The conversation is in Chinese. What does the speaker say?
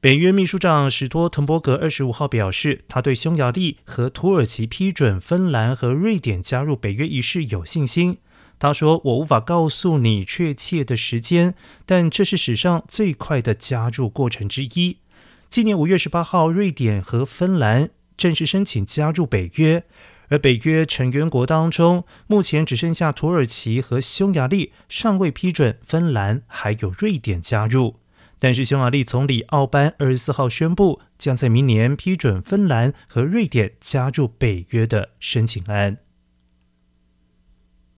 北约秘书长史托滕伯格二十五号表示，他对匈牙利和土耳其批准芬兰和瑞典加入北约一事有信心。他说：“我无法告诉你确切的时间，但这是史上最快的加入过程之一。今年五月十八号，瑞典和芬兰正式申请加入北约，而北约成员国当中，目前只剩下土耳其和匈牙利尚未批准芬兰还有瑞典加入。但是，匈牙利总理奥班二十四号宣布，将在明年批准芬兰和瑞典加入北约的申请案。”